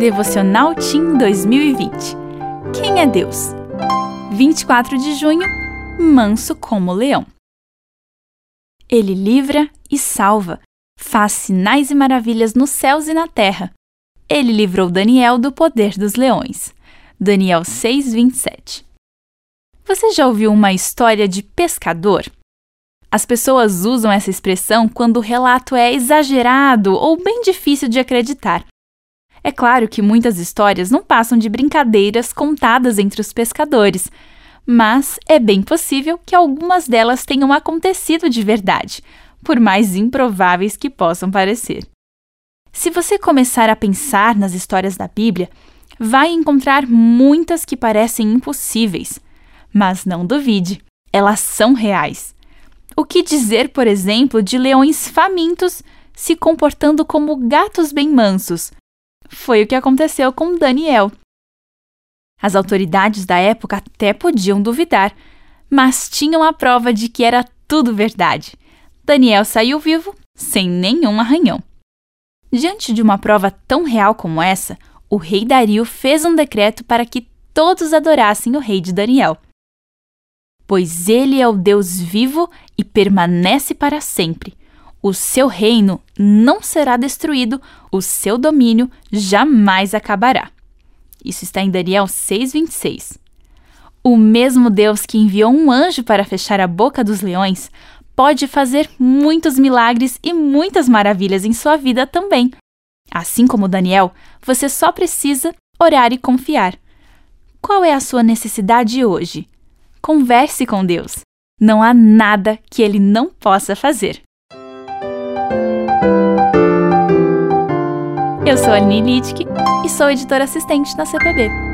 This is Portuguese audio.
Devocional Team 2020. Quem é Deus? 24 de junho, manso como leão. Ele livra e salva, faz sinais e maravilhas nos céus e na terra. Ele livrou Daniel do poder dos leões. Daniel 6:27. Você já ouviu uma história de pescador? As pessoas usam essa expressão quando o relato é exagerado ou bem difícil de acreditar. É claro que muitas histórias não passam de brincadeiras contadas entre os pescadores, mas é bem possível que algumas delas tenham acontecido de verdade, por mais improváveis que possam parecer. Se você começar a pensar nas histórias da Bíblia, vai encontrar muitas que parecem impossíveis. Mas não duvide, elas são reais. O que dizer, por exemplo, de leões famintos se comportando como gatos bem mansos, foi o que aconteceu com Daniel. As autoridades da época até podiam duvidar, mas tinham a prova de que era tudo verdade. Daniel saiu vivo, sem nenhum arranhão. Diante de uma prova tão real como essa, o rei Dario fez um decreto para que todos adorassem o rei de Daniel. Pois ele é o Deus vivo e permanece para sempre. O seu reino não será destruído, o seu domínio jamais acabará. Isso está em Daniel 6:26. O mesmo Deus que enviou um anjo para fechar a boca dos leões pode fazer muitos milagres e muitas maravilhas em sua vida também. Assim como Daniel, você só precisa orar e confiar. Qual é a sua necessidade hoje? Converse com Deus. Não há nada que ele não possa fazer. Eu sou a Littke e sou editora assistente na CPB.